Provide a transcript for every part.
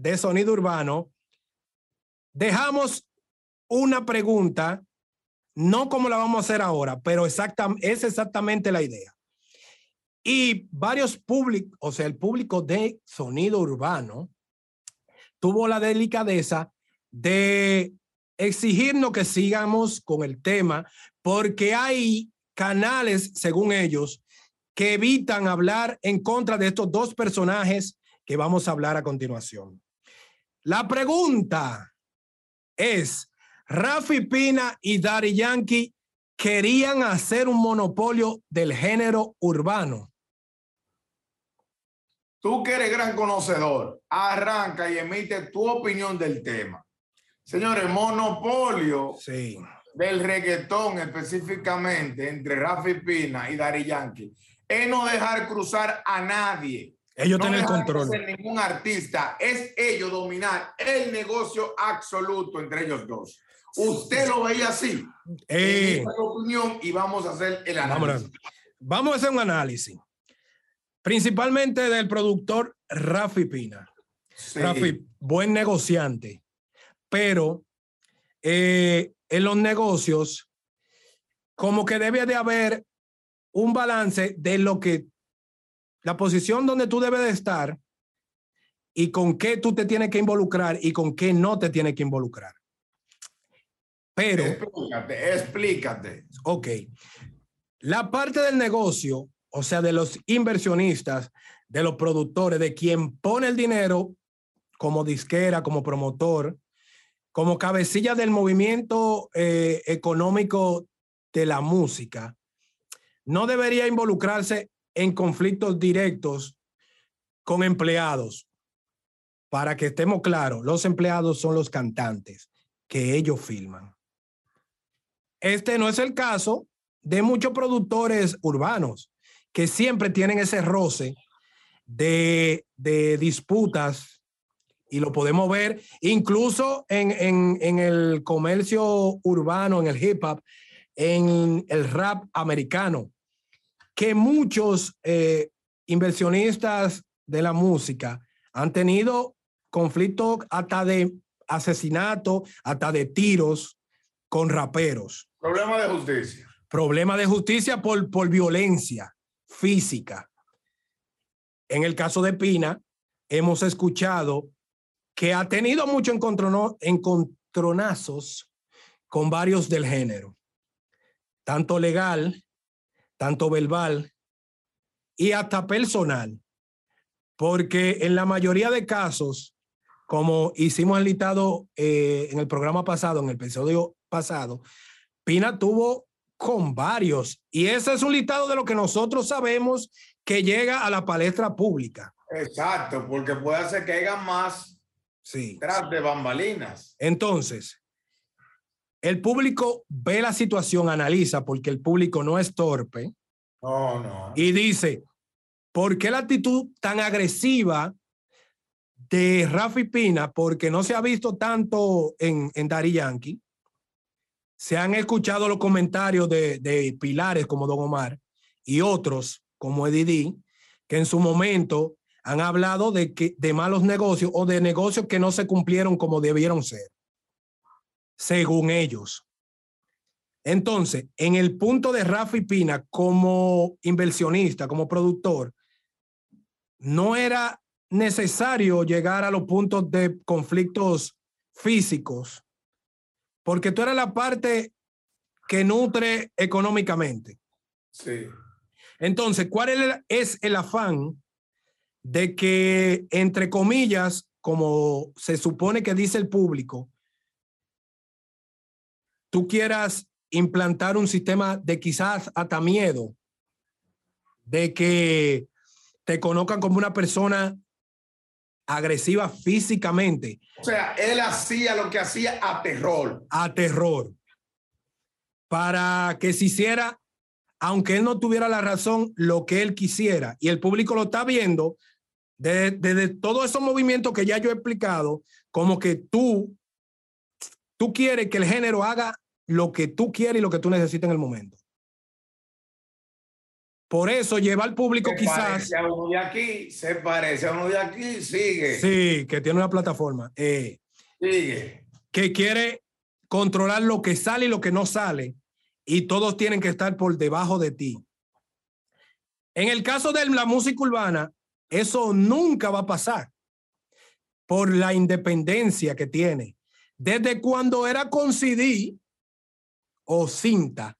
de Sonido Urbano dejamos una pregunta, no como la vamos a hacer ahora, pero exacta, es exactamente la idea. Y varios públicos, o sea, el público de Sonido Urbano tuvo la delicadeza de exigirnos que sigamos con el tema porque hay canales, según ellos, que evitan hablar en contra de estos dos personajes que vamos a hablar a continuación. La pregunta es, Rafi Pina y Daddy Yankee querían hacer un monopolio del género urbano. Tú que eres gran conocedor, arranca y emite tu opinión del tema. Señores, monopolio Sí. del reggaetón específicamente entre Rafi Pina y Dari Yankee es no dejar cruzar a nadie. Ellos no tienen el control. crecer ningún artista. Es ellos dominar el negocio absoluto entre ellos dos. Usted lo veía así. Eh, opinión y vamos a hacer el análisis. vamos a hacer un análisis, principalmente del productor Rafi Pina. Sí. Rafi, buen negociante, pero eh, en los negocios, como que debe de haber un balance de lo que, la posición donde tú debes de estar y con qué tú te tienes que involucrar y con qué no te tienes que involucrar. Pero... Explícate, explícate. Ok. La parte del negocio, o sea, de los inversionistas, de los productores, de quien pone el dinero como disquera, como promotor, como cabecilla del movimiento eh, económico de la música, no debería involucrarse en conflictos directos con empleados. Para que estemos claros, los empleados son los cantantes que ellos filman. Este no es el caso de muchos productores urbanos que siempre tienen ese roce de, de disputas y lo podemos ver incluso en, en, en el comercio urbano, en el hip hop, en el rap americano, que muchos eh, inversionistas de la música han tenido conflictos hasta de asesinato, hasta de tiros con raperos. Problema de justicia. Problema de justicia por, por violencia física. En el caso de Pina, hemos escuchado que ha tenido mucho encontrono- encontronazos con varios del género, tanto legal, tanto verbal y hasta personal, porque en la mayoría de casos, como hicimos el listado eh, en el programa pasado, en el episodio pasado, Pina tuvo con varios y ese es un listado de lo que nosotros sabemos que llega a la palestra pública. Exacto, porque puede hacer que haya más Sí. tras de bambalinas. Entonces, el público ve la situación, analiza, porque el público no es torpe, No, no. y dice, ¿por qué la actitud tan agresiva de Rafi Pina? Porque no se ha visto tanto en, en Daddy Yankee. Se han escuchado los comentarios de, de pilares como Don Omar y otros como Eddie D, que en su momento han hablado de, que, de malos negocios o de negocios que no se cumplieron como debieron ser, según ellos. Entonces, en el punto de Rafi Pina como inversionista, como productor, no era necesario llegar a los puntos de conflictos físicos, porque tú eras la parte que nutre económicamente. Sí. Entonces, ¿cuál es el, es el afán de que, entre comillas, como se supone que dice el público, tú quieras implantar un sistema de quizás hasta miedo, de que te conozcan como una persona agresiva físicamente, O sea, él hacía lo que hacía a terror. a terror, para que se hiciera, aunque él no tuviera la razón, lo que él quisiera. Y el público lo está viendo desde de, todos esos movimientos que ya yo he explicado, como que tú, tú quieres que el género haga lo que tú quieres y lo que tú necesitas en el momento. Por eso lleva al público Se quizás, parece a uno de aquí, se parece a uno de aquí, sigue, sí, que tiene una plataforma, eh, sigue. que quiere controlar lo que sale y lo que no sale, y todos tienen que estar por debajo de ti. En el caso de la música urbana, eso nunca va a pasar por la independencia que tiene. Desde cuando era con CD o cinta,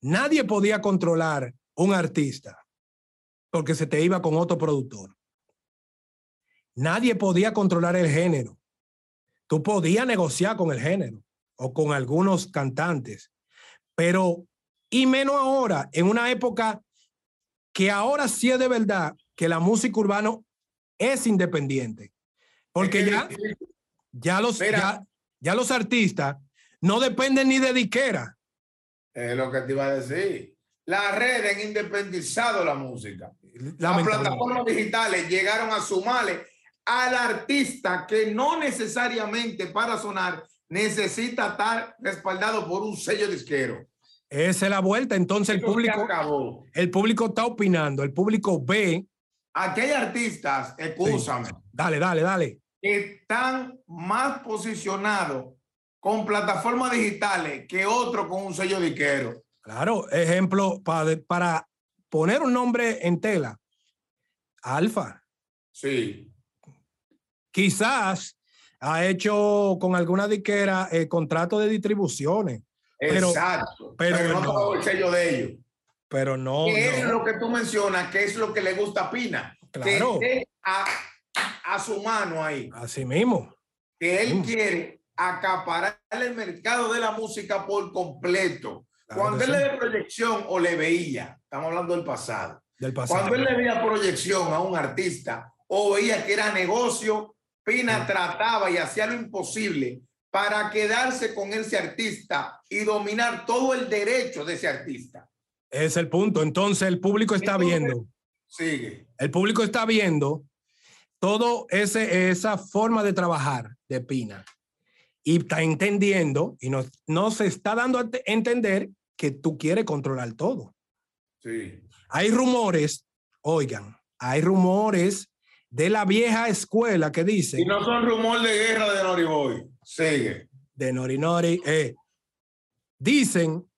nadie podía controlar un artista porque se te iba con otro productor. Nadie podía controlar el género. Tú podías negociar con el género o con algunos cantantes, pero y menos ahora, en una época que ahora sí es de verdad que la música urbana es independiente. Porque ya, ya, los, Mira. ya, ya los artistas no dependen ni de diquera. Es lo que te iba a decir. Las redes han independizado la música. Las plataformas digitales llegaron a sumarle al artista que no necesariamente para sonar necesita estar respaldado por un sello disquero. Esa es la vuelta. Entonces el público, acabó. el público está opinando, el público ve. Aquí hay artistas, escúchame, Dale, dale, dale. Están más posicionados con plataformas digitales que otros con un sello disquero. Claro, ejemplo para, para poner un nombre en tela. Alfa. Sí. Quizás ha hecho con alguna diquera eh, contrato de distribuciones, Pero- Exacto. pero Pero, no, no. el sello de ellos. pero no. ¿Qué es lo que tú mencionas? ¿Qué es lo que le gusta a Pina? Claro. Que esté a, a su mano ahí. Así mismo. Que él Mm. quiere acaparar el mercado de la música por completo. Claro Cuando él sí. le ve proyección o le veía, estamos hablando del pasado. Del pasado. Cuando él le veía proyección a un artista o veía que era negocio, Pina Mm. trataba y hacía lo imposible para quedarse con ese artista y dominar todo el derecho de ese artista. Es el punto. Entonces el público está Entonces- viendo. Sigue. El público está viendo todo ese esa forma de trabajar de Pina y está entendiendo y nos, nos está dando a te- entender que tú quieres controlar todo. Sí. Hay rumores, oigan, hay rumores de la vieja escuela que dice Y no son rumor de guerra de Noriboy. Sigue. de Norinori, eh, dicen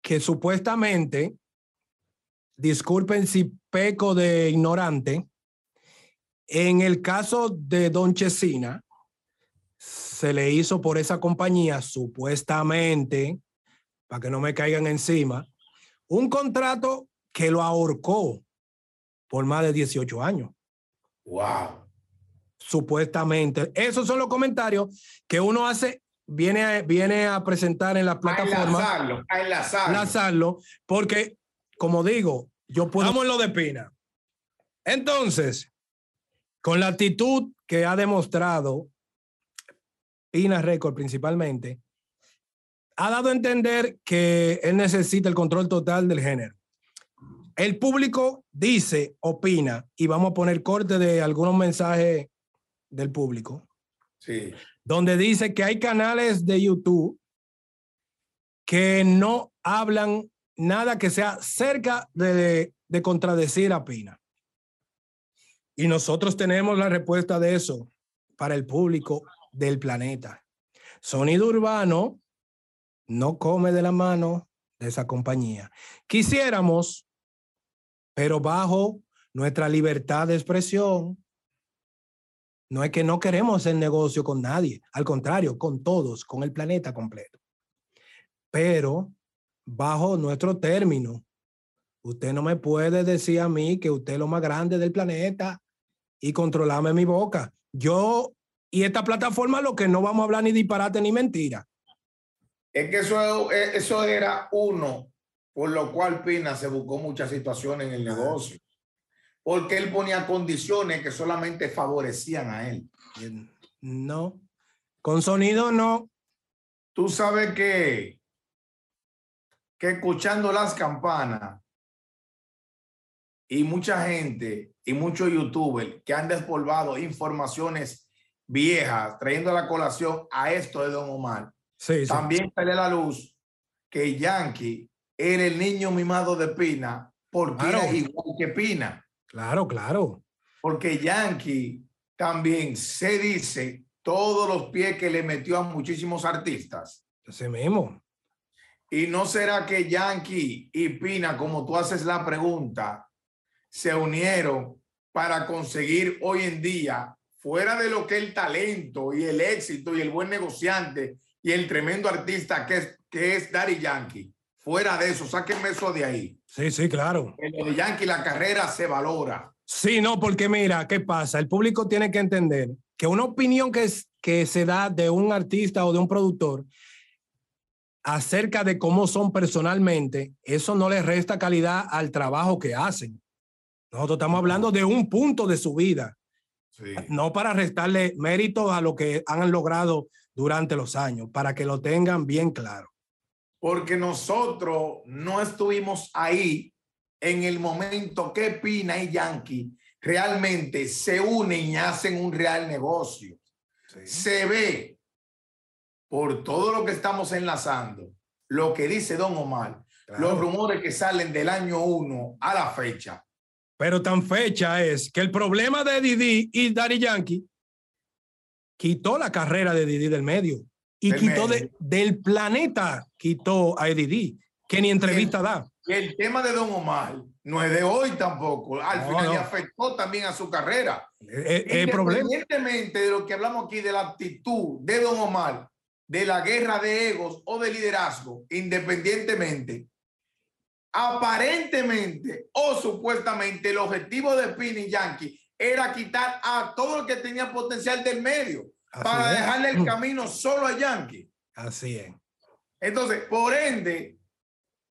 que supuestamente, disculpen si peco de ignorante, en el caso de Don Chesina, se le hizo por esa compañía, supuestamente, para que no me caigan encima, un contrato que lo ahorcó por más de 18 años Wow. supuestamente. Esos son los comentarios que uno hace, viene a, viene a presentar en la A plataforma, enlazarlo. A enlazarlo. lanzarlo, porque, como digo, yo puedo... Vamos en lo de Pina. Entonces, con la actitud que ha demostrado Pina Record principalmente, ha dado a entender que él necesita el control total del género. El público dice, opina, y vamos a poner corte de algunos mensajes del público, Sí. donde dice que hay canales de YouTube que no hablan nada que sea cerca de, de contradecir a Pina. Y nosotros tenemos la respuesta de eso para el público del planeta. Sonido urbano no come de la mano de esa compañía. Quisiéramos, pero bajo nuestra libertad de expresión, no es que no queremos hacer negocio con nadie, al contrario, con todos, con el planeta completo. Pero bajo nuestro término, usted no me puede decir a mí que usted es lo más grande del planeta y controlarme mi boca. Yo y esta plataforma lo que no vamos a hablar ni disparate ni mentira. Es que eso, eh, eso era uno, por lo cual Pina se buscó muchas situaciones en el negocio. Porque él ponía condiciones que solamente favorecían a él. No, con sonido no. Tú sabes que, que escuchando las campanas y mucha gente y muchos youtubers que han despolvado informaciones viejas, trayendo la colación a esto de Don Omar, Sí, sí. también sale a la luz que Yankee era el niño mimado de Pina porque Claro. era igual que Pina. Claro, claro. Porque Yankee también se dice todos los pies que le metió a muchísimos artistas. Ese mismo. Y no será que Yankee y Pina, como tú haces la pregunta, se unieron para conseguir hoy en día, fuera de lo que el talento y el éxito y el buen negociante y el tremendo artista que es, que es Daddy Yankee. Fuera de eso, sáquenme eso de ahí. Sí, sí, claro. De Yankee la carrera se valora. Sí, no, porque mira, ¿qué pasa? El público tiene que entender que una opinión que, es, que se da de un artista o de un productor acerca de cómo son personalmente, eso no le resta calidad al trabajo que hacen. Nosotros estamos hablando de un punto de su vida, no para restarle méritos a lo que han logrado durante los años, para que lo tengan bien claro. Porque nosotros no estuvimos ahí en el momento que Pina y Yankee realmente se unen y hacen un real negocio. Se ve por todo lo que estamos enlazando, lo que dice Don Omar, los rumores que salen del año 1 a la fecha. Pero tan fecha es que el problema de Didi y Daddy Yankee quitó la carrera de Didi del medio y Del quitó medio. de- del planeta, quitó a Didi, que ni entrevista da. Y el tema de Don Omar no es de hoy tampoco. Al No, final le no. afectó también a su carrera. El problema. Independientemente de lo que hablamos aquí de la actitud de Don Omar, de la guerra de egos o de liderazgo, independientemente, aparentemente o supuestamente el objetivo de Pina y Yankee era quitar a todo el que tenía potencial del medio Así para es. dejarle el camino solo a Yankee. Así es. Entonces, por ende,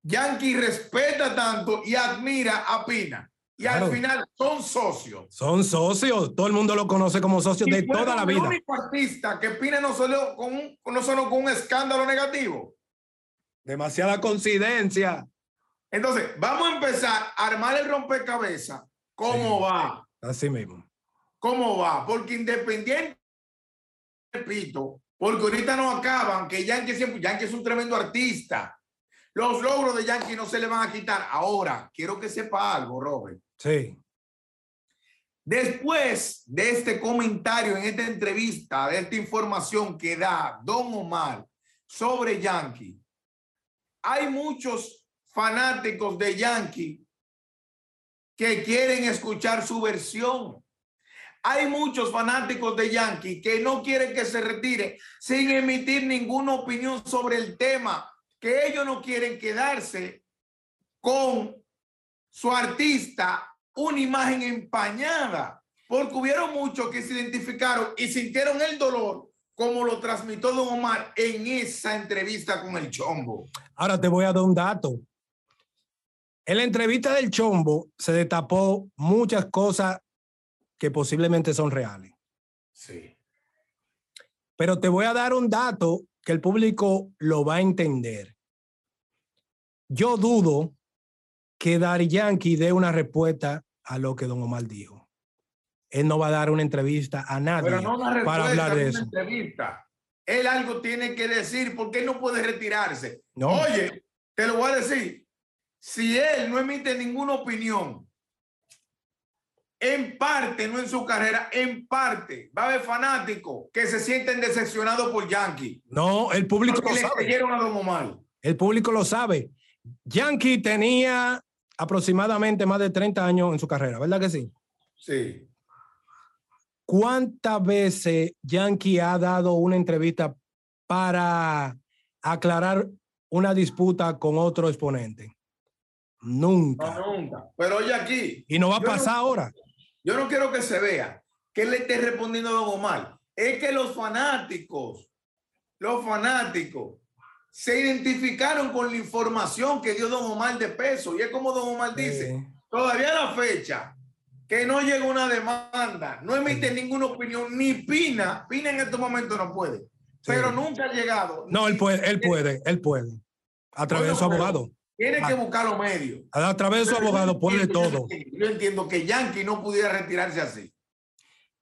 Yankee respeta tanto y admira a Pina. Y Claro. al final son socios. Son socios, todo el mundo lo conoce como socios de toda la el vida. único artista que Pina no salió con un, no solo con un escándalo negativo. Demasiada coincidencia. Entonces, vamos a empezar a armar el rompecabezas. ¿Cómo Sí. va? Así mismo. ¿Cómo va? Porque independiente, repito, porque ahorita no acaban, que Yankee siempre, Yankee es un tremendo artista. Los logros de Yankee no se le van a quitar. Ahora, quiero que sepa algo, Robert. Sí. Después de este comentario en esta entrevista, de esta información que da Don Omar sobre Yankee, hay muchos fanáticos de Yankee que quieren escuchar su versión. Hay muchos fanáticos de Yankee que no quieren que se retire sin emitir ninguna opinión sobre el tema, que ellos no quieren quedarse con su artista una imagen empañada, porque hubieron muchos que se identificaron y sintieron el dolor como lo transmitió Don Omar en esa entrevista con el Chombo. Ahora te voy a dar un dato. En la entrevista del Chombo se destapó muchas cosas que posiblemente son reales. Sí. Pero te voy a dar un dato que el público lo va a entender. Yo dudo que Dari Yankee dé una respuesta a lo que Don Omar dijo. Él no va a dar una entrevista a nadie Pero no una para hablar de eso. entrevista. Él algo tiene que decir porque él no puede retirarse. No. Oye, te lo voy a decir. Si él no emite ninguna opinión en parte, no en su carrera, en parte, va a haber fanáticos que se sienten decepcionados por Yankee. No, el público lo sabe. a. El público lo sabe. Yankee tenía aproximadamente más de 30 años en su carrera, ¿verdad que sí? Sí. ¿Cuántas veces Yankee ha dado una entrevista para aclarar una disputa con otro exponente? Nunca. No, nunca. Pero oye aquí, Y no va a no- pasar ahora. yo no quiero que se vea que le esté respondiendo a Don Omar. Es que los fanáticos, los fanáticos, se identificaron con la información que dio Don Omar de peso. Y es como Don Omar dice, todavía a la fecha que no llega una demanda, no emite ninguna opinión, ni Pina, Pina en estos momentos no puede, pero nunca ha llegado. no, él puede, él puede, él puede. A través de su abogado. Tiene que buscar los medios. A través de su abogado puede todo. Yo entiendo que Yankee no pudiera retirarse así.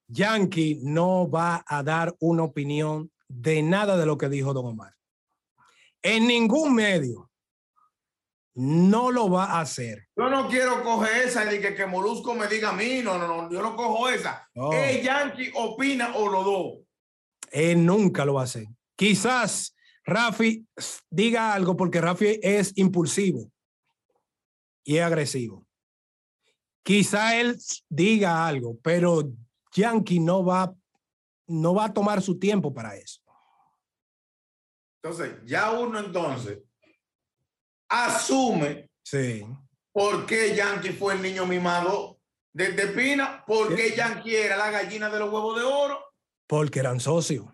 Yankee no va a dar una opinión de nada de lo que dijo Don Omar. En ningún medio. No lo va a hacer. Yo no quiero coger esa de que, que Molusco me diga a mí, no, no, no, yo no cojo esa. No. El Yankee opina o los dos. Él nunca lo va a hacer. Quizás Rafi diga algo porque Rafi es impulsivo y es agresivo. Quizá él diga algo, pero Yankee no va, no va a tomar su tiempo para eso. Entonces, ya uno entonces asume Sí. por qué Yankee fue el niño mimado desde Pina, por qué. Yankee era la gallina de los huevos de oro, Porque eran socios.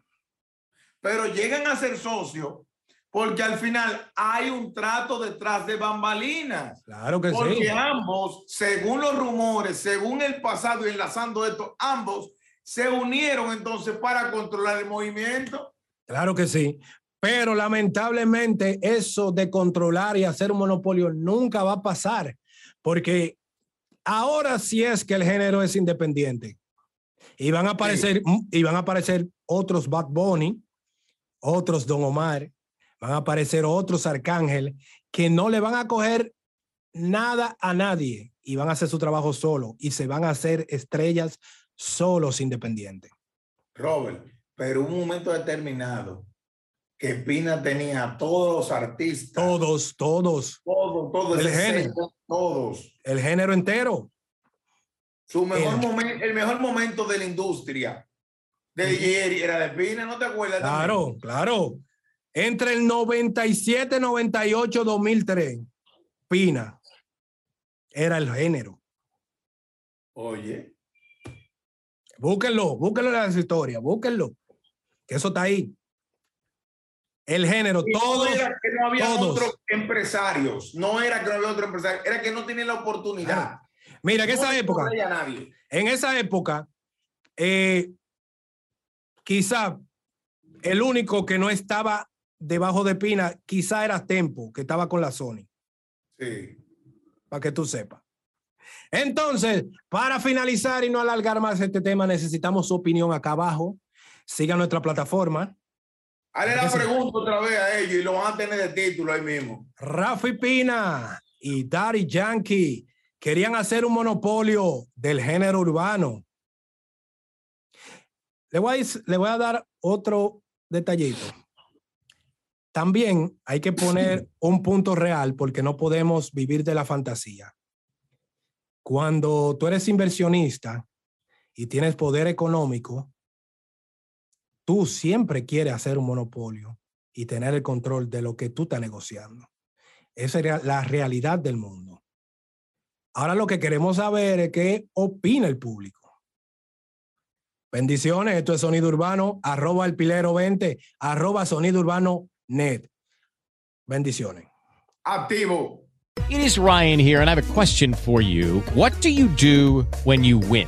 Pero llegan a ser socios porque al final hay un trato detrás de bambalinas. Claro que Porque sí. ambos, según los rumores, según el pasado y enlazando esto, ambos se unieron entonces para controlar el movimiento. Claro que sí. Pero lamentablemente eso de controlar y hacer un monopolio nunca va a pasar. Porque ahora sí es que el género es independiente. Y van a aparecer, y van a aparecer otros Bad Bunny, otros Don Omar, van a aparecer otros Arcángel que no le van a coger nada a nadie y van a hacer su trabajo solo y se van a hacer estrellas solos independientes. Robert, pero un momento determinado que Pina tenía todos los artistas, Todos, todos, todos, todos, El género. sello, todos. el género entero. Su mejor El- momento, el mejor momento de la industria de Jerry era de Pina, ¿no te acuerdas? Claro, también? claro. Entre el 97, 98, 2003, Pina era el género. Oye, Búsquenlo, búsquenlo en las historias, búsquenlo. Que eso está ahí. El género, y no todos. era que no había todos. otros empresarios, no era que no había otro empresario, era que no tenían la oportunidad. Mira, en No esa época, nadie. en esa época, eh, quizá el único que no estaba debajo de Pina, quizá era Tempo, que estaba con la Sony. Sí. para que tú sepas. Entonces, para finalizar y no alargar más este tema, necesitamos su opinión acá abajo. Siga nuestra plataforma. Hazle la pregunta otra vez a ellos y lo van a tener de título ahí mismo. Rafi Pina y Daddy Yankee querían hacer un monopolio del género urbano. Le voy a, dis- le voy a dar otro detallito. También hay que poner un punto real porque no podemos vivir de la fantasía. Cuando tú eres inversionista y tienes poder económico, tú siempre quieres hacer un monopolio y tener el control de lo que tú estás negociando. Esa es la realidad del mundo. Ahora lo que queremos saber es qué opina el público. Bendiciones, esto es Sonido Urbano, arroba el pilero 20, arroba Sonido Urbano net. Bendiciones. Activo. It is Ryan here, and I have a question for you. What do you do when you win?